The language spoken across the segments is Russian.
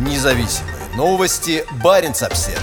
Независимые новости. Барин обсерва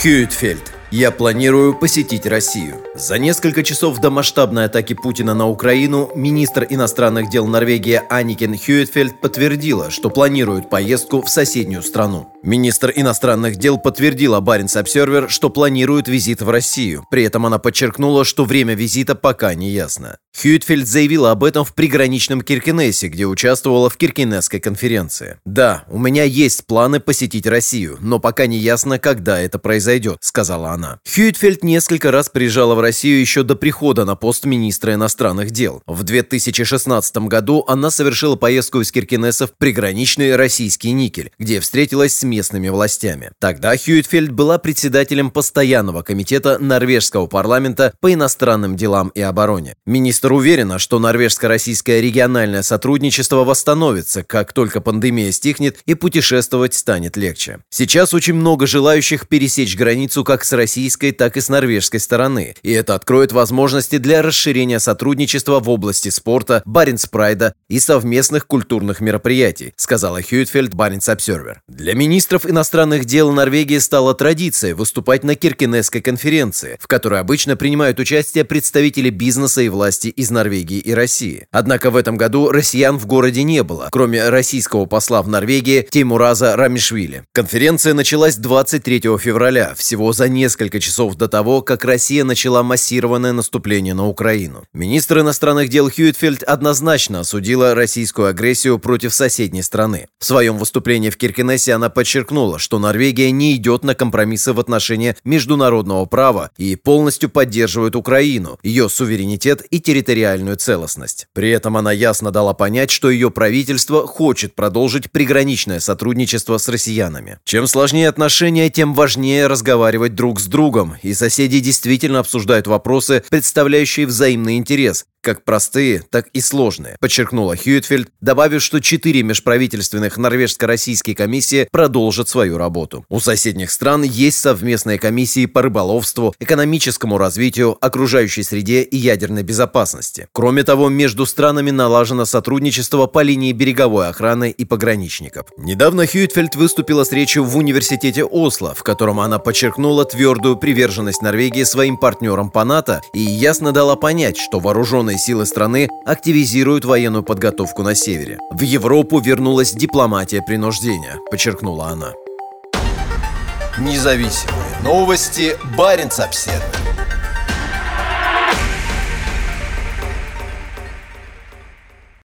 Хьюитфельд. Я планирую посетить Россию. За несколько часов до масштабной атаки Путина на Украину министр иностранных дел Норвегии Аникен Хьюитфельд подтвердила, что планирует поездку в соседнюю страну. Министр иностранных дел подтвердила Баренц Обсервер, что планирует визит в Россию. При этом она подчеркнула, что время визита пока не ясно. Хьюитфельд заявила об этом в приграничном Киркинессе, где участвовала в Киркинесской конференции. «Да, у меня есть планы посетить Россию, но пока не ясно, когда это произойдет», — сказала она. Хьюитфельд несколько раз приезжала в Россию еще до прихода на пост министра иностранных дел. В 2016 году она совершила поездку из Киркинесса в приграничный российский никель, где встретилась с местными властями. Тогда Хьюитфельд была председателем постоянного комитета норвежского парламента по иностранным делам и обороне. Министр уверена, что норвежско-российское региональное сотрудничество восстановится, как только пандемия стихнет и путешествовать станет легче. Сейчас очень много желающих пересечь границу как с российской, так и с норвежской стороны, и это откроет возможности для расширения сотрудничества в области спорта, Баренц-Прайда и совместных культурных мероприятий, сказала Хьюитфельд Баренц Обсервер. Для министров иностранных дел Норвегии стала традицией выступать на Киркинесской конференции, в которой обычно принимают участие представители бизнеса и власти из Норвегии и России. Однако в этом году россиян в городе не было, кроме российского посла в Норвегии Тимураза Рамишвили. Конференция началась 23 февраля, всего за несколько часов до того, как Россия начала массированное наступление на Украину. Министр иностранных дел Хьюитфельд однозначно осудила российскую агрессию против соседней страны. В своем выступлении в Киркенесе она подчеркнула, что Норвегия не идет на компромиссы в отношении международного права и полностью поддерживает Украину, ее суверенитет и территориальную целостность. При этом она ясно дала понять, что ее правительство хочет продолжить приграничное сотрудничество с россиянами. Чем сложнее отношения, тем важнее разговаривать друг с другом, и соседи действительно обсуждают вопросы, представляющие взаимный интерес, как простые, так и сложные, подчеркнула Хьюитфельд, добавив, что четыре межправительственных норвежско-российские комиссии продолжат свою работу. У соседних стран есть совместные комиссии по рыболовству, экономическому развитию, окружающей среде и ядерной безопасности. Кроме того, между странами налажено сотрудничество по линии береговой охраны и пограничников. Недавно Хьюитфельд выступила с речью в университете Осло, в котором она подчеркнула твердую приверженность Норвегии своим партнерам по НАТО и ясно дала понять, что вооруженные вооруженные силы страны активизируют военную подготовку на севере. В Европу вернулась дипломатия принуждения, подчеркнула она. Независимые новости. Барин обседный.